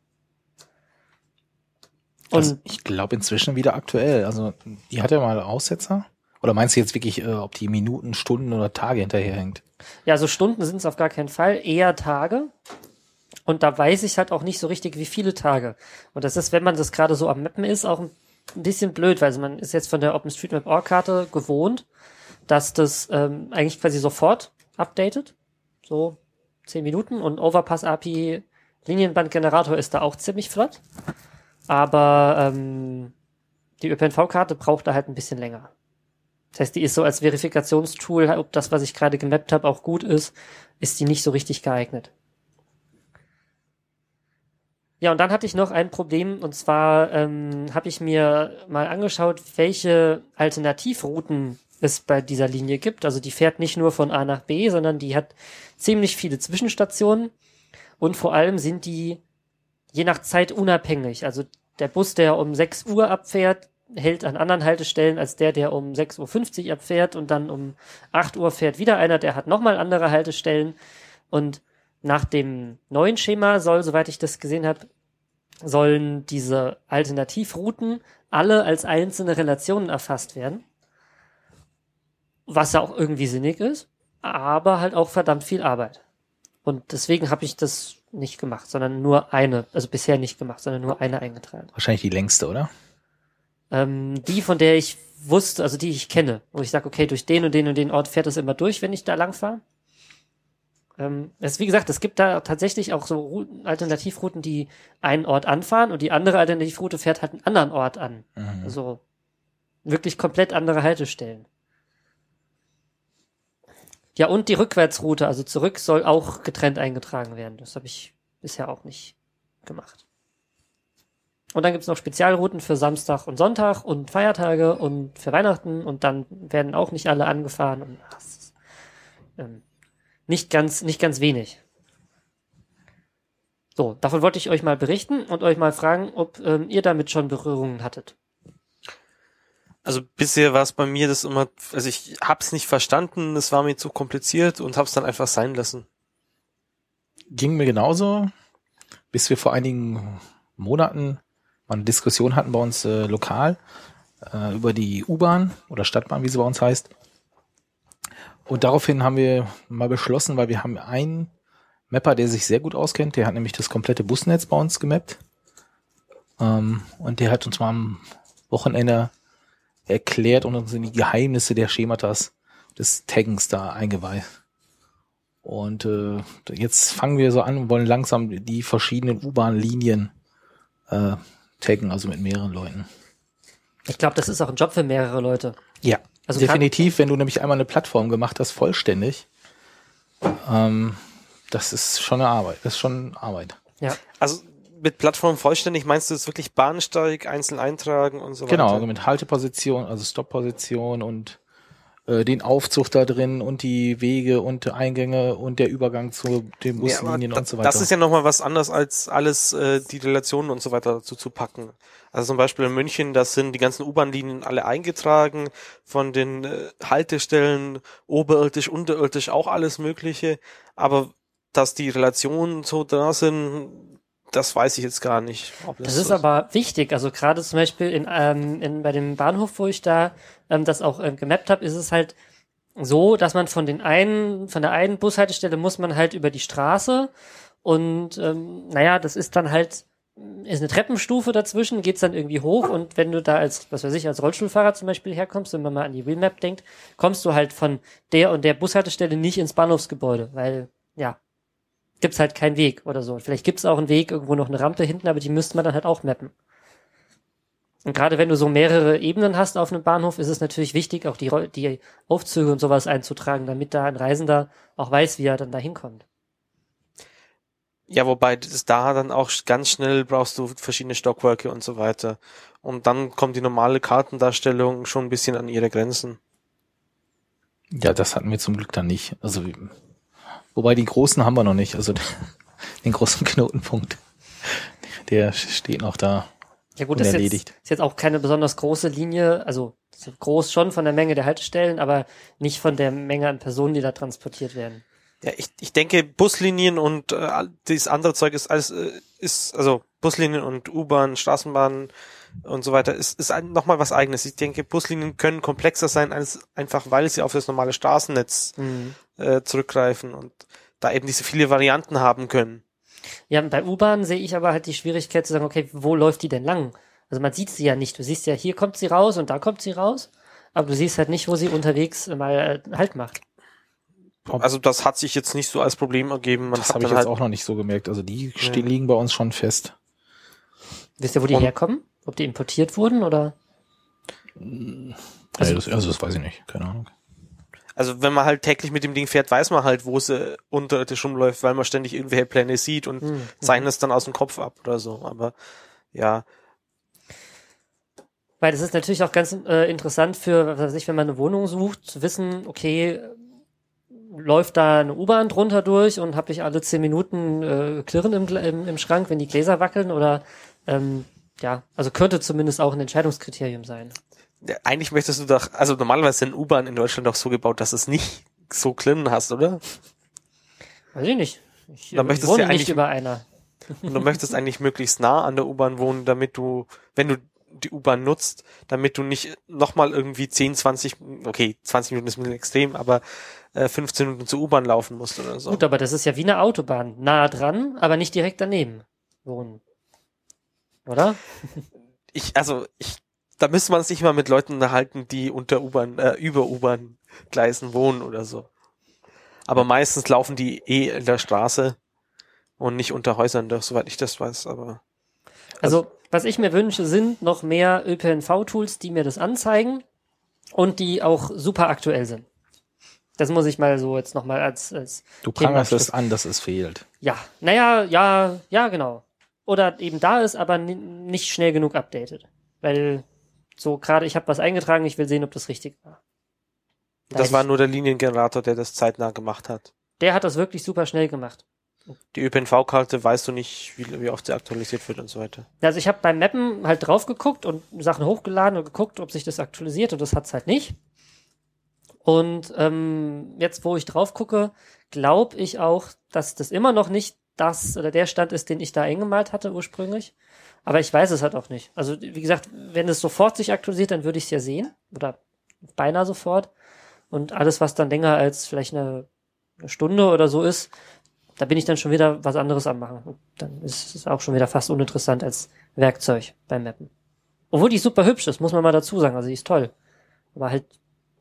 Und also ich glaube inzwischen wieder aktuell. Also die hat ja mal Aussetzer. Oder meinst du jetzt wirklich, äh, ob die Minuten, Stunden oder Tage hinterherhängt? Ja, also Stunden sind es auf gar keinen Fall, eher Tage. Und da weiß ich halt auch nicht so richtig, wie viele Tage. Und das ist, wenn man das gerade so am Mappen ist, auch ein bisschen blöd, weil man ist jetzt von der OpenStreetMap-Karte gewohnt, dass das ähm, eigentlich quasi sofort updatet. So zehn Minuten. Und Overpass-API Linienbandgenerator ist da auch ziemlich flott. Aber ähm, die ÖPNV-Karte braucht da halt ein bisschen länger. Das heißt, die ist so als Verifikationstool, ob das, was ich gerade gemappt habe, auch gut ist, ist die nicht so richtig geeignet. Ja, und dann hatte ich noch ein Problem, und zwar ähm, habe ich mir mal angeschaut, welche Alternativrouten es bei dieser Linie gibt. Also die fährt nicht nur von A nach B, sondern die hat ziemlich viele Zwischenstationen und vor allem sind die je nach Zeit unabhängig. Also der Bus, der um 6 Uhr abfährt, hält an anderen Haltestellen als der, der um 6.50 Uhr abfährt und dann um 8 Uhr fährt wieder einer, der hat nochmal andere Haltestellen. Und nach dem neuen Schema soll, soweit ich das gesehen habe, sollen diese Alternativrouten alle als einzelne Relationen erfasst werden. Was ja auch irgendwie sinnig ist, aber halt auch verdammt viel Arbeit. Und deswegen habe ich das nicht gemacht, sondern nur eine, also bisher nicht gemacht, sondern nur eine eingetragen. Wahrscheinlich die längste, oder? Ähm, die, von der ich wusste, also die ich kenne, wo ich sage, okay, durch den und den und den Ort fährt es immer durch, wenn ich da lang fahre. Ähm, es, wie gesagt, es gibt da tatsächlich auch so Routen, Alternativrouten, die einen Ort anfahren und die andere Alternativroute fährt halt einen anderen Ort an. Mhm. Also wirklich komplett andere Haltestellen. Ja, und die Rückwärtsroute, also zurück, soll auch getrennt eingetragen werden. Das habe ich bisher auch nicht gemacht. Und dann gibt's noch Spezialrouten für Samstag und Sonntag und Feiertage und für Weihnachten und dann werden auch nicht alle angefahren und ach, ist, ähm, nicht ganz, nicht ganz wenig. So, davon wollte ich euch mal berichten und euch mal fragen, ob ähm, ihr damit schon Berührungen hattet. Also bisher war es bei mir das immer, also ich hab's nicht verstanden, es war mir zu kompliziert und hab's dann einfach sein lassen. Ging mir genauso, bis wir vor einigen Monaten mal eine Diskussion hatten bei uns äh, lokal äh, über die U-Bahn oder Stadtbahn, wie sie bei uns heißt. Und daraufhin haben wir mal beschlossen, weil wir haben einen Mapper, der sich sehr gut auskennt, der hat nämlich das komplette Busnetz bei uns gemappt. Ähm, und der hat uns mal am Wochenende erklärt und uns in die Geheimnisse der Schematas des Taggens da eingeweiht. Und äh, jetzt fangen wir so an und wollen langsam die verschiedenen U-Bahn-Linien äh, taggen, also mit mehreren Leuten. Ich glaube, das ist auch ein Job für mehrere Leute. Ja, also definitiv, wenn du nämlich einmal eine Plattform gemacht hast, vollständig, ähm, das ist schon eine Arbeit, das ist schon Arbeit. Ja. Also mit Plattform vollständig meinst du es wirklich Bahnsteig, einzeln eintragen und so genau, weiter? Genau, also mit Halteposition, also Stoppposition und äh, den Aufzug da drin und die Wege und Eingänge und der Übergang zu den Buslinien ja, und so weiter. Das ist ja nochmal was anderes als alles, äh, die Relationen und so weiter dazu zu packen. Also zum Beispiel in München, das sind die ganzen U-Bahn-Linien alle eingetragen, von den äh, Haltestellen oberirdisch, unterirdisch auch alles Mögliche. Aber dass die Relationen so da sind, das weiß ich jetzt gar nicht. das, das ist so aber wichtig. Also gerade zum Beispiel in, ähm, in, bei dem Bahnhof, wo ich da ähm, das auch ähm, gemappt habe, ist es halt so, dass man von den einen, von der einen Bushaltestelle muss man halt über die Straße und ähm, naja, das ist dann halt ist eine Treppenstufe dazwischen, geht's dann irgendwie hoch und wenn du da als, was weiß ich, als Rollstuhlfahrer zum Beispiel herkommst, wenn man mal an die Wheelmap denkt, kommst du halt von der und der Bushaltestelle nicht ins Bahnhofsgebäude, weil, ja, gibt's halt keinen Weg oder so. Vielleicht gibt's auch einen Weg, irgendwo noch eine Rampe hinten, aber die müsste man dann halt auch mappen. Und gerade wenn du so mehrere Ebenen hast auf einem Bahnhof, ist es natürlich wichtig, auch die, die Aufzüge und sowas einzutragen, damit da ein Reisender auch weiß, wie er dann da hinkommt. Ja, wobei das da dann auch ganz schnell brauchst du verschiedene Stockwerke und so weiter. Und dann kommt die normale Kartendarstellung schon ein bisschen an ihre Grenzen. Ja, das hatten wir zum Glück dann nicht. Also, wobei die großen haben wir noch nicht. Also den großen Knotenpunkt, der steht noch da. Ja gut, das ist jetzt, ist jetzt auch keine besonders große Linie, also groß schon von der Menge der Haltestellen, aber nicht von der Menge an Personen, die da transportiert werden. Ja, ich, ich denke, Buslinien und äh, all dieses andere Zeug ist alles, äh, ist, also Buslinien und U-Bahn, Straßenbahnen und so weiter, ist, ist nochmal was eigenes. Ich denke, Buslinien können komplexer sein, als einfach weil sie auf das normale Straßennetz Mhm. äh, zurückgreifen und da eben diese viele Varianten haben können. Ja, bei U-Bahn sehe ich aber halt die Schwierigkeit zu sagen, okay, wo läuft die denn lang? Also man sieht sie ja nicht. Du siehst ja, hier kommt sie raus und da kommt sie raus, aber du siehst halt nicht, wo sie unterwegs mal äh, Halt macht. Also das hat sich jetzt nicht so als Problem ergeben. Man Das habe ich jetzt halt, auch noch nicht so gemerkt. Also die stehen, liegen bei uns schon fest. Wisst ihr, wo die Und- herkommen? Ob die importiert wurden oder? Also, das, also das weiß ich nicht, keine Ahnung. also wenn man halt täglich mit dem Ding fährt, weiß man halt, wo sie unterirdisch rumläuft, weil man ständig irgendwelche Pläne sieht und Hm. zeichnet es dann aus dem Kopf ab oder so. Aber ja, Weil das ist natürlich auch ganz äh, interessant für, was weiß ich, wenn man eine Wohnung sucht, zu wissen, okay, läuft da eine U-Bahn drunter durch und habe ich alle zehn Minuten äh, Klirren im, im, im Schrank, wenn die Gläser wackeln oder ähm, ja, also könnte zumindest auch ein Entscheidungskriterium sein. Ja, eigentlich möchtest du doch, also normalerweise sind U-Bahn in Deutschland doch so gebaut, dass es nicht so Klirren hast, oder? Weiß ich nicht. Ich Da äh, möchtest wohne ja nicht eigentlich- über einer. Und du möchtest eigentlich möglichst nah an der U-Bahn wohnen, damit du, wenn du die U-Bahn nutzt, damit du nicht nochmal irgendwie 10, 20, okay, 20 Minuten ist ein bisschen extrem, aber äh, 15 Minuten zur U-Bahn laufen musst oder so. Gut, aber das ist ja wie eine Autobahn. Nah dran, aber nicht direkt daneben wohnen. Oder? ich, also ich, da müsste man sich mal mit Leuten unterhalten, die unter U-Bahn, äh, über U-Bahn-Gleisen wohnen oder so. Aber meistens laufen die eh in der Straße und nicht unter Häusern, doch, soweit ich das weiß, aber Also, was ich mir wünsche, sind noch mehr ÖPNV-Tools, die mir das anzeigen und die auch super aktuell sind. Das muss ich mal so jetzt nochmal als, als Du prangerst es an, dass es fehlt. ja, naja, ja, ja, genau. Oder eben da ist, aber ni- nicht schnell genug updated. Weil so gerade, ich habe was eingetragen, ich will sehen, ob das richtig war. Da das war nur der Liniengenerator, der das zeitnah gemacht hat. der hat das wirklich super schnell gemacht. Die ÖPNV-Karte weißt du nicht, wie, wie oft sie aktualisiert wird und so weiter. Also ich habe beim Mappen halt drauf geguckt und Sachen hochgeladen und geguckt, ob sich das aktualisiert und das hat's halt nicht. Und ähm, jetzt, wo ich drauf gucke, glaube ich auch, dass das immer noch nicht das oder der Stand ist, den ich da eingemalt hatte ursprünglich. Aber ich weiß es halt auch nicht. Also wie gesagt, wenn es sofort sich aktualisiert, dann würde ich es ja sehen oder beinahe sofort. Und alles, was dann länger als vielleicht eine, eine Stunde oder so ist, da bin ich dann schon wieder was anderes am machen. Und dann ist es auch schon wieder fast uninteressant als Werkzeug beim Mappen. Obwohl die super hübsch ist, muss man mal dazu sagen. Also die ist toll. Aber halt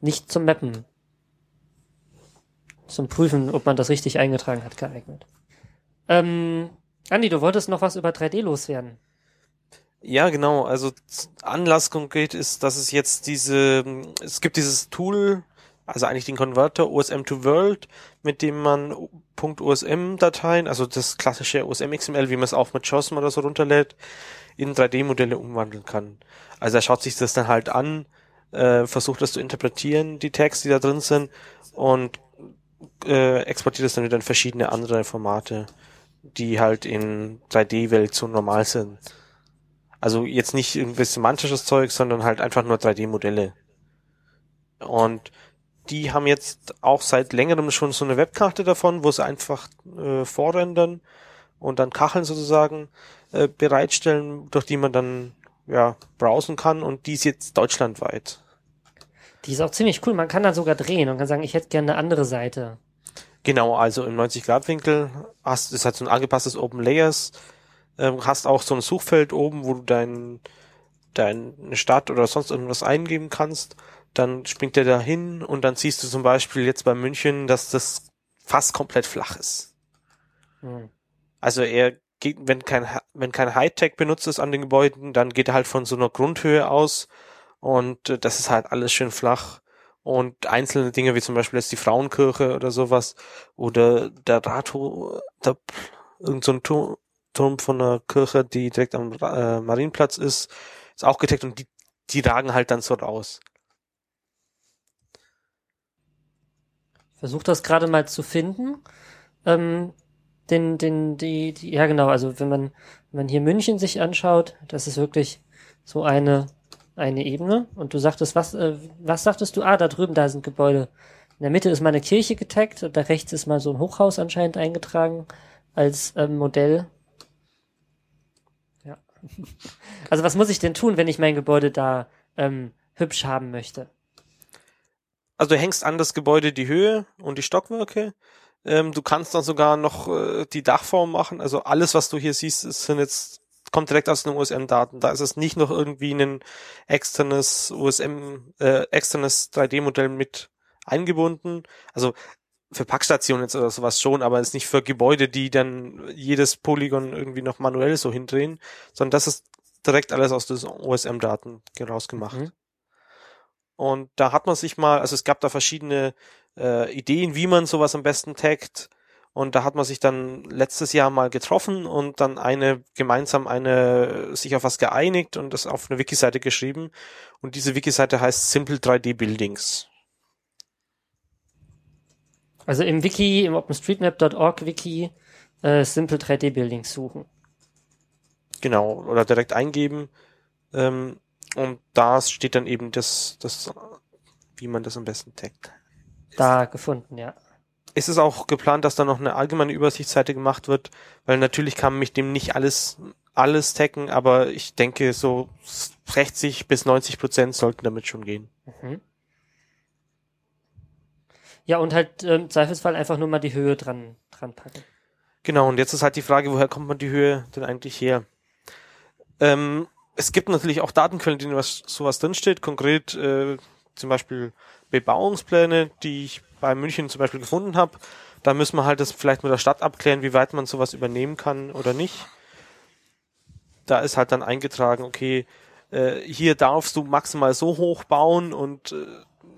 nicht zum Mappen. Zum Prüfen, ob man das richtig eingetragen hat, geeignet. Ähm, Andi, du wolltest noch was über 3D loswerden. Ja, genau. Also Anlass konkret ist, dass es jetzt diese, es gibt dieses Tool, also eigentlich den Converter OSM to World, mit dem man .osm-Dateien, also das klassische OSM-XML, wie man es auch mit JOSM oder so runterlädt, in 3D-Modelle umwandeln kann. Also er schaut sich das dann halt an, äh, versucht das zu interpretieren, die Tags, die da drin sind, und äh, exportiert es dann wieder in verschiedene andere Formate, die halt in 3D-Welt so normal sind. Also jetzt nicht irgendwie semantisches Zeug, sondern halt einfach nur 3D-Modelle. Und die haben jetzt auch seit längerem schon so eine Webkarte davon, wo sie einfach äh, vorrendern und dann Kacheln sozusagen äh, bereitstellen, durch die man dann ja browsen kann und die ist jetzt deutschlandweit. Die ist auch ziemlich cool. Man kann dann sogar drehen und kann sagen, ich hätte gerne eine andere Seite. Genau, also im 90-Grad-Winkel hast ist halt so ein angepasstes Open Layers, ähm, hast auch so ein Suchfeld oben, wo du dein deine Stadt oder sonst irgendwas eingeben kannst. Dann springt der da hin und dann siehst du zum Beispiel jetzt bei München, dass das fast komplett flach ist. Hm. Also er geht, wenn kein wenn kein Hightech benutzt ist an den Gebäuden, dann geht er halt von so einer Grundhöhe aus und äh, das ist halt alles schön flach. Und einzelne Dinge wie zum Beispiel jetzt die Frauenkirche oder sowas oder der Ratho, der irgend so ein Turm, von einer Kirche, die direkt am äh, Marienplatz ist, ist auch gedeckt und die, die ragen halt dann so raus. Versuch das gerade mal zu finden. Ähm, den, den, die, die, ja genau, also wenn man, wenn man hier München sich anschaut, das ist wirklich so eine, eine Ebene. Und du sagtest, was, äh, was sagtest du? Ah, da drüben, da sind Gebäude. In der Mitte ist mal eine Kirche getaggt und da rechts ist mal so ein Hochhaus anscheinend eingetragen als ähm, Modell. Ja. Also was muss ich denn tun, wenn ich mein Gebäude da ähm, hübsch haben möchte? Also du hängst an das Gebäude die Höhe und die Stockwerke. Ähm, du kannst dann sogar noch äh, die Dachform machen. Also alles, was du hier siehst, ist, sind jetzt kommt direkt aus den USM-Daten. Da ist es nicht noch irgendwie ein externes USM, äh, externes 3D-Modell mit eingebunden. Also für Packstationen jetzt oder sowas schon, aber es ist nicht für Gebäude, die dann jedes Polygon irgendwie noch manuell so hindrehen, sondern das ist direkt alles aus den OSM-Daten rausgemacht. Mhm. Und da hat man sich mal, also es gab da verschiedene äh, Ideen, wie man sowas am besten taggt. Und da hat man sich dann letztes Jahr mal getroffen und dann eine gemeinsam eine sich auf was geeinigt und das auf eine Wiki-Seite geschrieben. Und diese Wiki-Seite heißt Simple 3D Buildings. Also im Wiki, im OpenStreetMap.org Wiki, äh, Simple 3D Buildings suchen. Genau, oder direkt eingeben. Ähm, und da steht dann eben das, das, wie man das am besten taggt. Da gefunden, ja. Ist es auch geplant, dass da noch eine allgemeine Übersichtsseite gemacht wird? Weil natürlich kann mich dem nicht alles, alles taggen, aber ich denke, so 60 bis 90 Prozent sollten damit schon gehen. Mhm. Ja, und halt im Zweifelsfall einfach nur mal die Höhe dran, dran packen. Genau, und jetzt ist halt die Frage, woher kommt man die Höhe denn eigentlich her? Ähm, es gibt natürlich auch Datenquellen, in denen was, sowas drinsteht, konkret äh, zum Beispiel Bebauungspläne, die ich bei München zum Beispiel gefunden habe. Da müssen wir halt das vielleicht mit der Stadt abklären, wie weit man sowas übernehmen kann oder nicht. Da ist halt dann eingetragen, okay, äh, hier darfst du maximal so hoch bauen und äh,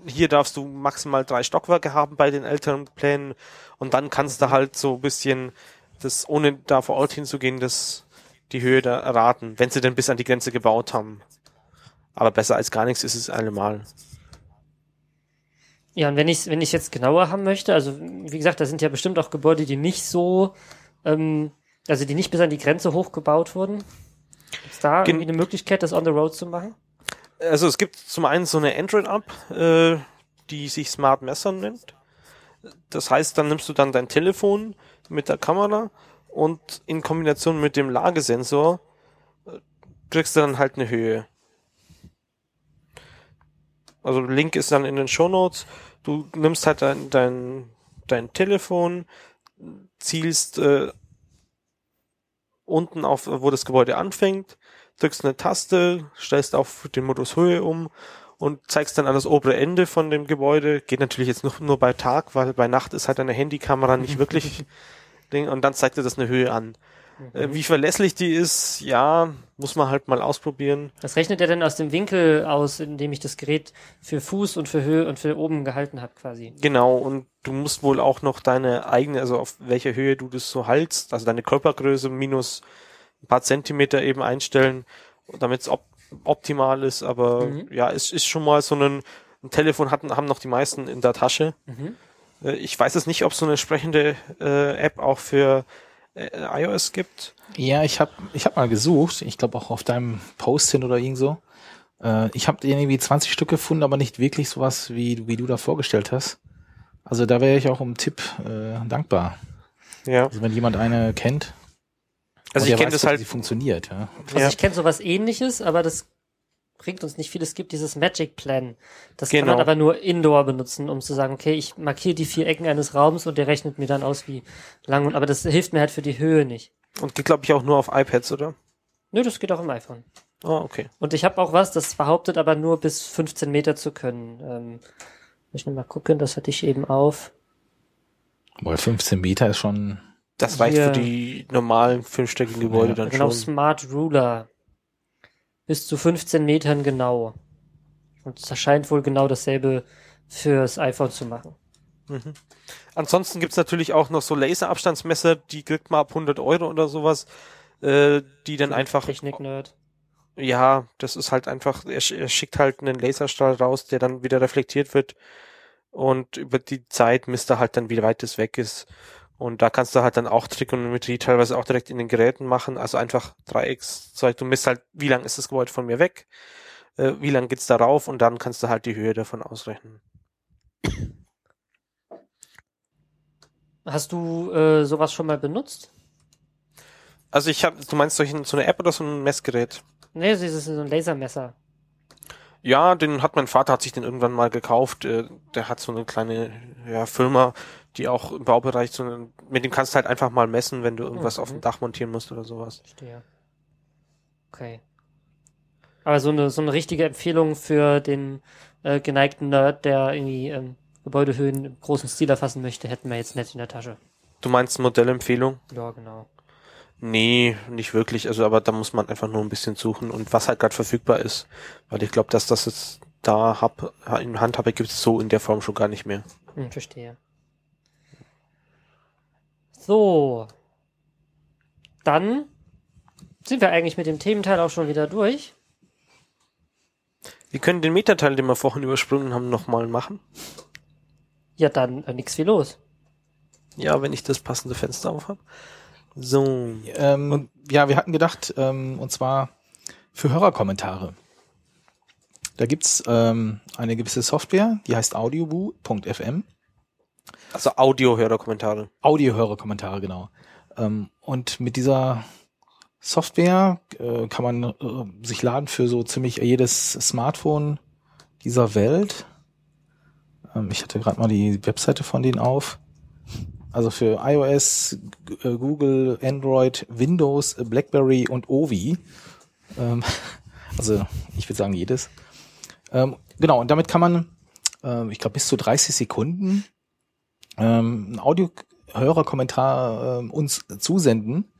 hier darfst du maximal drei Stockwerke haben bei den älteren Plänen und dann kannst du halt so ein bisschen das, ohne da vor Ort hinzugehen, das die Höhe da erraten, wenn sie denn bis an die Grenze gebaut haben. Aber besser als gar nichts ist es allemal. Ja, und wenn ich wenn ich jetzt genauer haben möchte, also wie gesagt, da sind ja bestimmt auch Gebäude, die nicht so, ähm, also die nicht bis an die Grenze hochgebaut wurden. Ist da Gen irgendwie eine Möglichkeit, das on the road zu machen? Also es gibt zum einen so eine Android-App, äh, die sich Smart Messer nennt. Das heißt, dann nimmst du dann dein Telefon mit der Kamera und in Kombination mit dem Lagesensor äh, kriegst du dann halt eine Höhe. Also Link ist dann in den Show Notes. Du nimmst halt dein, dein, dein Telefon, zielst äh, unten auf, wo das Gebäude anfängt, drückst eine Taste, stellst auf den Modus Höhe um und zeigst dann an das obere Ende von dem Gebäude. Geht natürlich jetzt nur, nur bei Tag, weil bei Nacht ist halt eine Handykamera nicht wirklich Ding und dann zeigt er das eine Höhe an. Mhm. Wie verlässlich die ist, ja, muss man halt mal ausprobieren. Was rechnet er denn aus dem Winkel aus, in dem ich das Gerät für Fuß und für Höhe und für oben gehalten habe quasi? Genau, und du musst wohl auch noch deine eigene, also auf welcher Höhe du das so haltst, also deine Körpergröße minus ein paar Zentimeter eben einstellen, damit es op optimal ist, aber mhm. ja, es ist schon mal so ein, ein Telefon hatten, haben noch die meisten in der Tasche. Mhm. Äh, ich weiß es nicht, ob so eine entsprechende äh, App auch für äh, iOS gibt. Ja, ich habe ich hab mal gesucht. Ich glaube auch auf deinem Post hin oder irgend so. Äh, ich habe irgendwie 20 Stück gefunden, aber nicht wirklich sowas, wie, wie du da vorgestellt hast. Also da wäre ich auch um Tipp äh, dankbar. Ja. Also wenn jemand eine kennt. Also ich kenne das halt. Sie funktioniert, ja. Also ja. ich kenne sowas ähnliches, aber das bringt uns nicht viel. Es gibt dieses Magic Plan. Das genau. kann man genau. aber nur indoor benutzen, um zu sagen, okay, ich markiere die vier Ecken eines Raums und der rechnet mir dann aus, wie lang und, aber das hilft mir halt für die Höhe nicht. Und geht, glaube ich, auch nur auf iPads, oder? Nö, das geht auch im iPhone. Ah, okay. Und ich habe auch was, das behauptet aber nur bis 15 Meter zu können. Ähm, muss ich noch mal gucken, das hatte ich eben auf. Weil 15 Meter ist schon. Das reicht für die normalen fünfstöckigen Gebäude ja, dann genau, schon. Genau, Smart Ruler bis zu 15 Metern genau. Und es scheint wohl genau dasselbe fürs iPhone zu machen. Mhm. Ansonsten gibt's natürlich auch noch so Laserabstandsmesser, die kriegt man ab 100 Euro oder sowas, äh, die dann einfach... Technik-Nerd. Ja, das ist halt einfach, er, er schickt halt einen Laserstrahl raus, der dann wieder reflektiert wird und über die Zeit misst er halt dann, wie weit es weg ist. Und da kannst du halt dann auch Trigonometrie teilweise auch direkt in den Geräten machen, also einfach Dreieckszeug. Du misst halt, wie lang ist das Gebäude von mir weg, äh, wie lang geht's darauf und dann kannst du halt die Höhe davon ausrechnen. Hast du äh, sowas schon mal benutzt? Also ich habe, du meinst so eine App oder so ein Messgerät? Nee, das ist so ein Lasermesser. Ja, den hat mein Vater hat sich den irgendwann mal gekauft. Äh, der hat so eine kleine ja, Firma, die auch im Baubereich so eine, mit dem kannst du halt einfach mal messen, wenn du irgendwas Mhm. auf dem Dach montieren musst oder sowas. Verstehe. Okay. Aber so eine, so eine richtige Empfehlung für den äh, geneigten Nerd, der irgendwie ähm, Gebäudehöhen im großen Stil erfassen möchte, hätten wir jetzt nicht in der Tasche. Du meinst Modellempfehlung? Ja, genau. Nee, nicht wirklich. Also, aber da muss man einfach nur ein bisschen suchen und was halt gerade verfügbar ist. Weil ich glaube, dass das jetzt da hab, in Hand habe, gibt es so in der Form schon gar nicht mehr. Hm, verstehe. So. Dann sind wir eigentlich mit dem Thementeil auch schon wieder durch. Wir können den Metateil, den wir vorhin übersprungen haben, nochmal machen. Ja, dann äh, nix wie los. Ja, wenn ich das passende Fenster auf habe. So. Ähm, ja, wir hatten gedacht, ähm, und zwar für Hörerkommentare. Da gibt's ähm, eine gewisse Software, die heißt audioboo.fm. Also Audio-Hörerkommentare. Audio-Hörerkommentare, genau. Ähm, und mit dieser Software äh, kann man äh, sich laden für so ziemlich jedes Smartphone dieser Welt. Ähm, ich hatte gerade mal die Webseite von denen auf. Also für iOS, äh, Google, Android, Windows, BlackBerry und Ovi. Ähm, also ich würde sagen jedes. Ähm, genau, und damit kann man, äh, ich glaube, bis zu 30 Sekunden ähm, einen Audio-Hörerkommentar ähm, uns zusenden.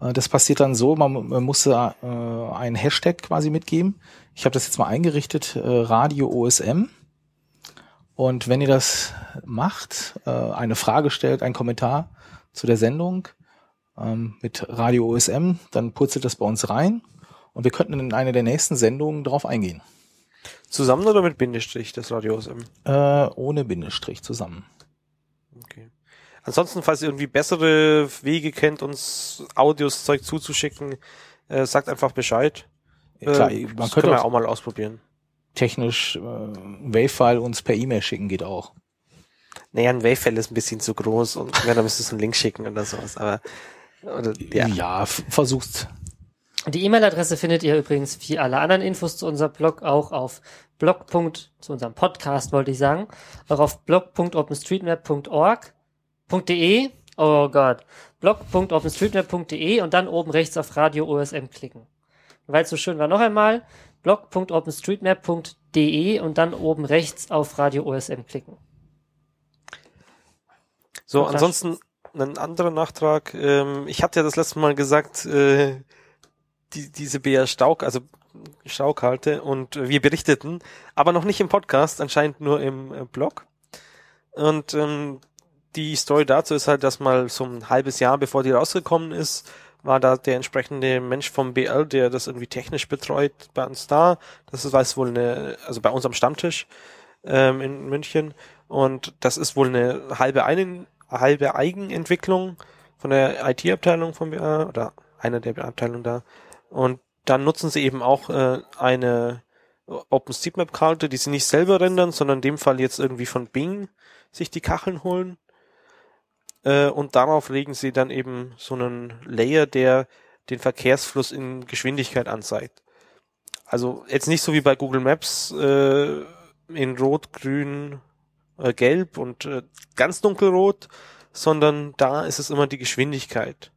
Äh, das passiert dann so, man, man muss äh, einen Hashtag quasi mitgeben. Ich habe das jetzt mal eingerichtet, äh, Radio OSM. Und wenn ihr das macht, äh, eine Frage stellt, einen Kommentar zu der Sendung ähm, mit Radio OSM, dann purzelt das bei uns rein und wir könnten in einer der nächsten Sendungen darauf eingehen. Zusammen oder mit Bindestrich, das Radio aus M? Äh, ohne Bindestrich zusammen. Okay. Ansonsten, falls ihr irgendwie bessere Wege kennt, uns Audios Zeug zuzuschicken, äh, sagt einfach Bescheid. Klar, äh, man das könnte können wir auch mal ausprobieren. technisch äh, Wave-File uns per E-Mail schicken, geht auch. Naja, ein Wave-File ist ein bisschen zu groß und wenn, dann müsstest du einen Link schicken oder sowas, aber oder, ja. Ja, versucht. Die E-Mail-Adresse findet ihr übrigens wie alle anderen Infos zu unserem Blog auch auf blog. zu unserem Podcast wollte ich sagen, auch auf blog.openstreetmap.org.de oh Gott, blog.openstreetmap.de und dann oben rechts auf Radio OSM klicken. Weil es so schön war, noch einmal blog.openstreetmap.de und dann oben rechts auf Radio OSM klicken. So, ansonsten ein anderer Nachtrag. Ähm, ich hatte ja das letzte Mal gesagt, äh, die, diese BR Stauk, also Staukhalte und wir berichteten, aber noch nicht im Podcast, anscheinend nur im äh, Blog. Und ähm, die Story dazu ist halt, dass mal so ein halbes Jahr bevor die rausgekommen ist, war da der entsprechende Mensch vom BL, der das irgendwie technisch betreut bei uns da. Das ist, weiß wohl eine, also bei uns am Stammtisch ähm, in München. Und das ist wohl eine halbe, Einen, halbe Eigenentwicklung von der IT-Abteilung vom BA oder einer der Abteilungen da. Und dann nutzen sie eben auch äh, eine OpenStreetMap-Karte, die sie nicht selber rendern, sondern in dem Fall jetzt irgendwie von Bing sich die Kacheln holen. Äh, und darauf legen sie dann eben so einen Layer, der den Verkehrsfluss in Geschwindigkeit anzeigt. Also jetzt nicht so wie bei Google Maps äh, in Rot, Grün, äh, Gelb und äh, ganz dunkelrot, sondern da ist es immer die Geschwindigkeit.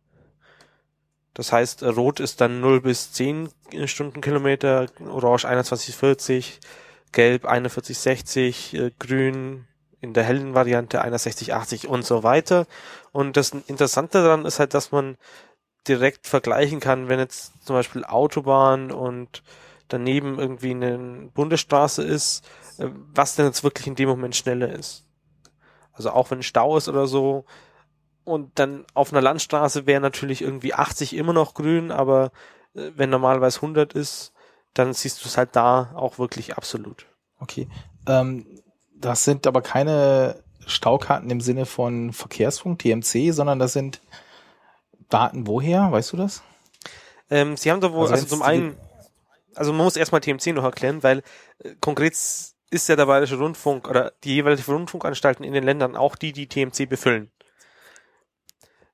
Das heißt, äh, Rot ist dann 0 bis 10 Stundenkilometer, Orange 21, 40, Gelb 41, 60, äh, Grün in der hellen Variante 61, 80 und so weiter. Und das Interessante daran ist halt, dass man direkt vergleichen kann, wenn jetzt zum Beispiel Autobahn und daneben irgendwie eine Bundesstraße ist, äh, was denn jetzt wirklich in dem Moment schneller ist. Also auch wenn Stau ist oder so. Und dann auf einer Landstraße wäre natürlich irgendwie 80 immer noch grün, aber äh, wenn normalerweise 100 ist, dann siehst du es halt da auch wirklich absolut. Okay. Ähm, das sind aber keine Staukarten im Sinne von Verkehrsfunk, TMC, sondern das sind Daten woher? Weißt du das? Ähm, sie haben da wohl, Also also, zum einen, also man muss erstmal TMC noch erklären, weil äh, konkret ist ja der Bayerische Rundfunk oder die jeweiligen Rundfunkanstalten in den Ländern auch die, die TMC befüllen.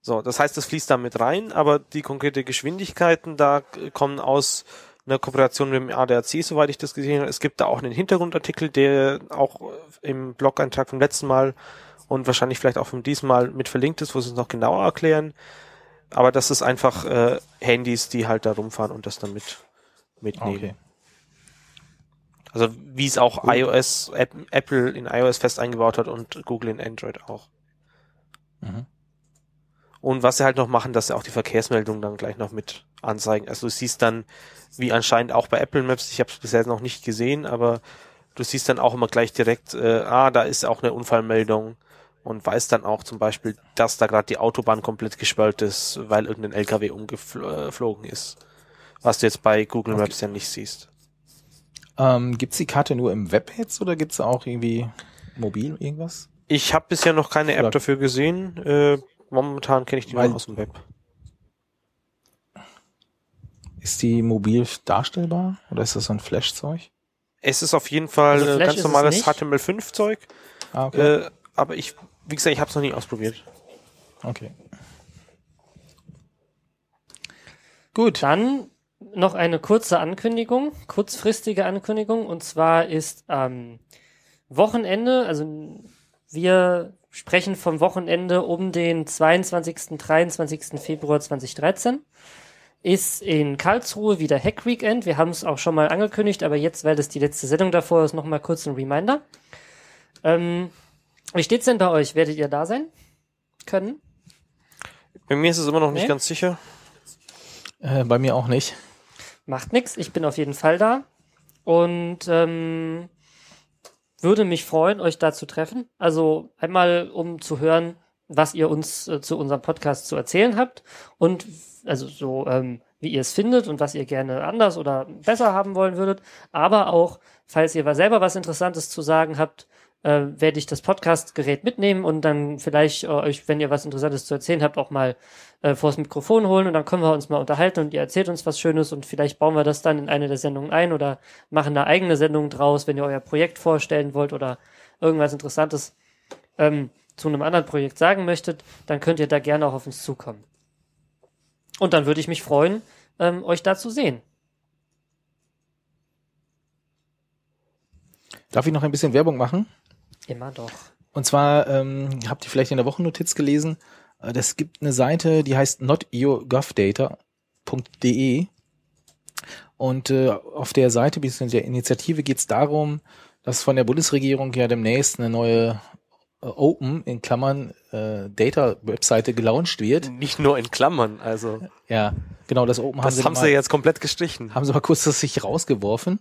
So, das heißt, das fließt da mit rein, aber die konkrete Geschwindigkeiten da kommen aus einer Kooperation mit dem ADAC, soweit ich das gesehen habe. Es gibt da auch einen Hintergrundartikel, der auch im Blog-Eintrag vom letzten Mal und wahrscheinlich vielleicht auch vom diesmal mit verlinkt ist, wo sie es noch genauer erklären. Aber das ist einfach äh, Handys, die halt da rumfahren und das dann mit mitnehmen. Okay. Also wie es auch iOS, App, Apple in iOS fest eingebaut hat und Google in Android auch. Mhm. Und was sie halt noch machen, dass sie auch die Verkehrsmeldungen dann gleich noch mit anzeigen. Also du siehst dann, wie anscheinend auch bei Apple Maps, ich habe es bisher noch nicht gesehen, aber du siehst dann auch immer gleich direkt, äh, ah, da ist auch eine Unfallmeldung und weißt dann auch zum Beispiel, dass da gerade die Autobahn komplett gesperrt ist, weil irgendein LKW umgeflogen ist. Was du jetzt bei Google Okay. Maps ja nicht siehst. Ähm, gibt's die Karte nur im Web jetzt oder gibt's auch irgendwie mobil irgendwas? Ich habe bisher noch keine App dafür gesehen. Äh, momentan kenne ich die Weil- nur aus dem Web. Ist die mobil darstellbar oder ist das so ein Flash-Zeug? Es ist auf jeden Fall Also ganz normales nicht. HTML5-Zeug. Ah, okay. Äh, aber ich, wie gesagt, ich habe es noch nie ausprobiert. okay. Gut. Dann noch eine kurze Ankündigung, kurzfristige Ankündigung, und zwar ist am Wochenende, also wir sprechen vom Wochenende um den 22. 23. Februar 2013, ist in Karlsruhe wieder Hack Weekend. Wir haben es auch schon mal angekündigt, aber jetzt, weil das die letzte Sendung davor ist, noch mal kurz ein Reminder. Ähm, wie steht's denn bei euch? Werdet ihr da sein können? Bei mir ist es immer noch nicht Nee? ganz sicher. Äh, bei mir auch nicht. Macht nix, ich bin auf jeden Fall da und ähm, würde mich freuen, euch da zu treffen. Also einmal, um zu hören, was ihr uns äh, zu unserem Podcast zu erzählen habt und also so, ähm, wie ihr es findet und was ihr gerne anders oder besser haben wollen würdet. Aber auch, falls ihr selber was Interessantes zu sagen habt, äh, werde ich das Podcast-Gerät mitnehmen und dann vielleicht äh, euch, wenn ihr was Interessantes zu erzählen habt, auch mal äh, vors Mikrofon holen und dann können wir uns mal unterhalten und ihr erzählt uns was Schönes und vielleicht bauen wir das dann in eine der Sendungen ein oder machen eine eigene Sendung draus, wenn ihr euer Projekt vorstellen wollt oder irgendwas Interessantes ähm, zu einem anderen Projekt sagen möchtet, dann könnt ihr da gerne auch auf uns zukommen. Und dann würde ich mich freuen, ähm, euch da zu sehen. Darf ich noch ein bisschen Werbung machen? Immer doch. Und zwar ähm, habt ihr vielleicht in der Wochennotiz gelesen, äh, es gibt eine Seite, die heißt notyourgovdata.de und äh, auf der Seite bzw. der Initiative geht es darum, dass von der Bundesregierung ja demnächst eine neue äh, Open in Klammern äh, Data Webseite gelauncht wird. Nicht nur in Klammern, also Ja, genau das Open haben das sie haben mal, sie jetzt komplett gestrichen. haben sie mal kurzfristig rausgeworfen.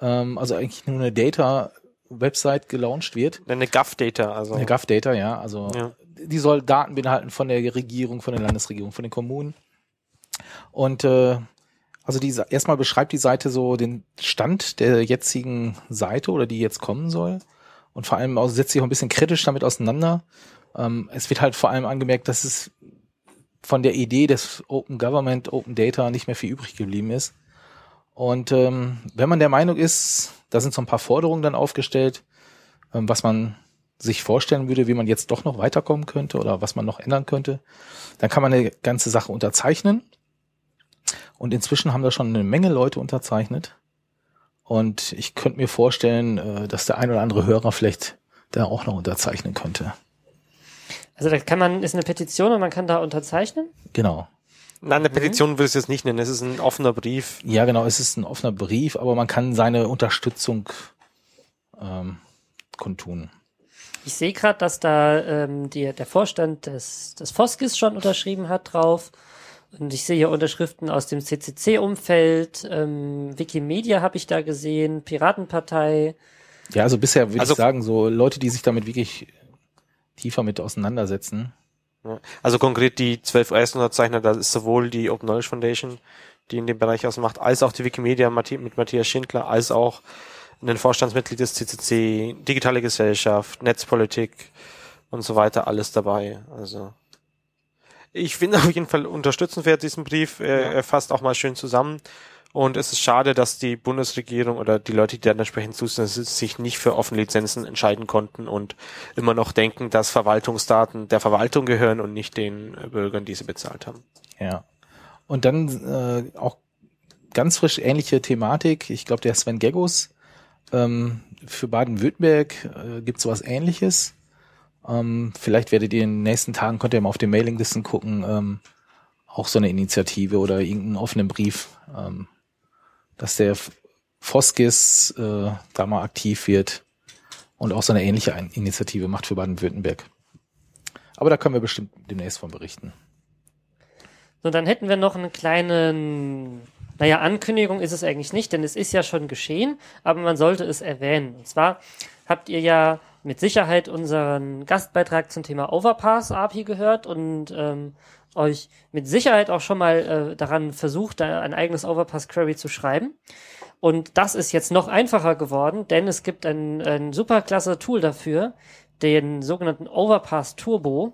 Ähm, also eigentlich nur eine Data Website gelauncht wird. Eine GAF-Data, also Eine GovData, ja. Also Ja. die soll Daten beinhalten von der Regierung, von der Landesregierung, von den Kommunen. Und äh, also die erstmal beschreibt die Seite so den Stand der jetzigen Seite oder die jetzt kommen soll. Und vor allem auch setzt sich auch ein bisschen kritisch damit auseinander. Ähm, es wird halt vor allem angemerkt, dass es von der Idee des Open Government, Open Data nicht mehr viel übrig geblieben ist. Und ähm, wenn man der Meinung ist, da sind so ein paar Forderungen dann aufgestellt, ähm, was man sich vorstellen würde, wie man jetzt doch noch weiterkommen könnte oder was man noch ändern könnte, dann kann man eine ganze Sache unterzeichnen. Und inzwischen haben da schon eine Menge Leute unterzeichnet. Und ich könnte mir vorstellen, äh, dass der ein oder andere Hörer vielleicht da auch noch unterzeichnen könnte. Also da kann man, ist eine Petition und man kann da unterzeichnen. Genau. Nein, eine Petition würde ich es jetzt nicht nennen. Es ist ein offener Brief. Ja, genau, es ist ein offener Brief, aber man kann seine Unterstützung ähm, kundtun. Ich sehe gerade, dass da ähm, die, der Vorstand des, des Foskis schon unterschrieben hat drauf. Und ich sehe hier Unterschriften aus dem CCC-Umfeld. Ähm, Wikimedia habe ich da gesehen, Piratenpartei. Ja, also bisher würde Also- ich sagen, so Leute, die sich damit wirklich tiefer mit auseinandersetzen. Also konkret die 12 US-Unterzeichner, das ist sowohl die Open Knowledge Foundation, die in dem Bereich ausmacht, als auch die Wikimedia mit Matthias Schindler, als auch ein Vorstandsmitglied des CCC, Digitale Gesellschaft, Netzpolitik und so weiter, alles dabei. Also ich finde auf jeden Fall unterstützenswert diesen Brief. Er, ja. er fasst auch mal schön zusammen. Und es ist schade, dass die Bundesregierung oder die Leute, die dann entsprechend zustimmen, sich nicht für offene Lizenzen entscheiden konnten und immer noch denken, dass Verwaltungsdaten der Verwaltung gehören und nicht den Bürgern, die sie bezahlt haben. Ja. Und dann äh, auch ganz frisch ähnliche Thematik. Ich glaube, der Sven Geggos ähm, für Baden-Württemberg äh, gibt sowas ähnliches. Ähm, vielleicht werdet ihr in den nächsten Tagen, könnt ihr mal auf den Mailinglisten gucken, ähm, auch so eine Initiative oder irgendeinen offenen Brief, ähm, dass der Foskis äh, da mal aktiv wird und auch so eine ähnliche Initiative macht für Baden-Württemberg. Aber da können wir bestimmt demnächst von berichten. So, dann hätten wir noch einen kleinen, naja, Ankündigung ist es eigentlich nicht, denn es ist ja schon geschehen, aber man sollte es erwähnen. Und zwar habt ihr ja mit Sicherheit unseren Gastbeitrag zum Thema Overpass API gehört und ähm, euch mit Sicherheit auch schon mal äh, daran versucht, ein eigenes Overpass Query zu schreiben. Und das ist jetzt noch einfacher geworden, denn es gibt ein, ein super klasse Tool dafür, den sogenannten Overpass Turbo.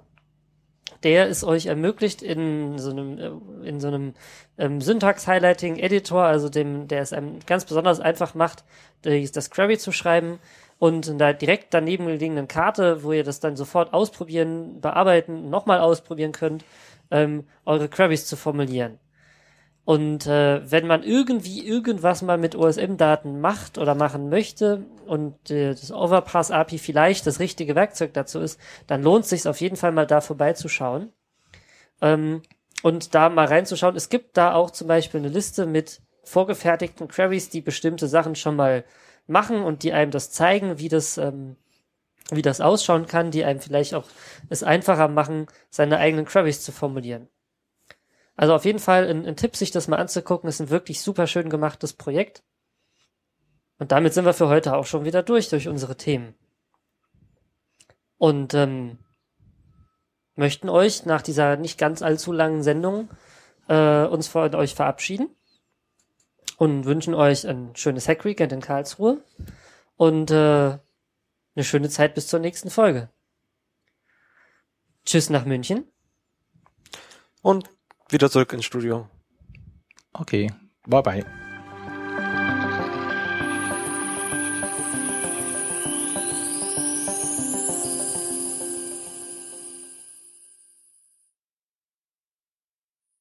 Der es euch ermöglicht, in so einem, äh, in so einem ähm, Syntax-Highlighting-Editor, also dem, der es einem ganz besonders einfach macht, das Query zu schreiben, und in der direkt daneben liegenden Karte, wo ihr das dann sofort ausprobieren, bearbeiten, nochmal ausprobieren könnt, ähm, eure Queries zu formulieren. Und äh, wenn man irgendwie irgendwas mal mit OSM-Daten macht oder machen möchte und äh, das Overpass-API vielleicht das richtige Werkzeug dazu ist, dann lohnt es sich auf jeden Fall mal da vorbeizuschauen ähm, und da mal reinzuschauen. Es gibt da auch zum Beispiel eine Liste mit vorgefertigten Queries, die bestimmte Sachen schon mal machen und die einem das zeigen, wie das, ähm, wie das ausschauen kann, die einem vielleicht auch es einfacher machen, seine eigenen Queries zu formulieren. Also auf jeden Fall ein, ein Tipp, sich das mal anzugucken, ist ein wirklich super schön gemachtes Projekt. Und damit sind wir für heute auch schon wieder durch, durch unsere Themen. Und ähm, möchten euch nach dieser nicht ganz allzu langen Sendung äh, uns von euch verabschieden und wünschen euch ein schönes Hackweekend in Karlsruhe und äh, eine schöne Zeit bis zur nächsten Folge. Tschüss nach München. Und wieder zurück ins Studio. Okay, bye bye.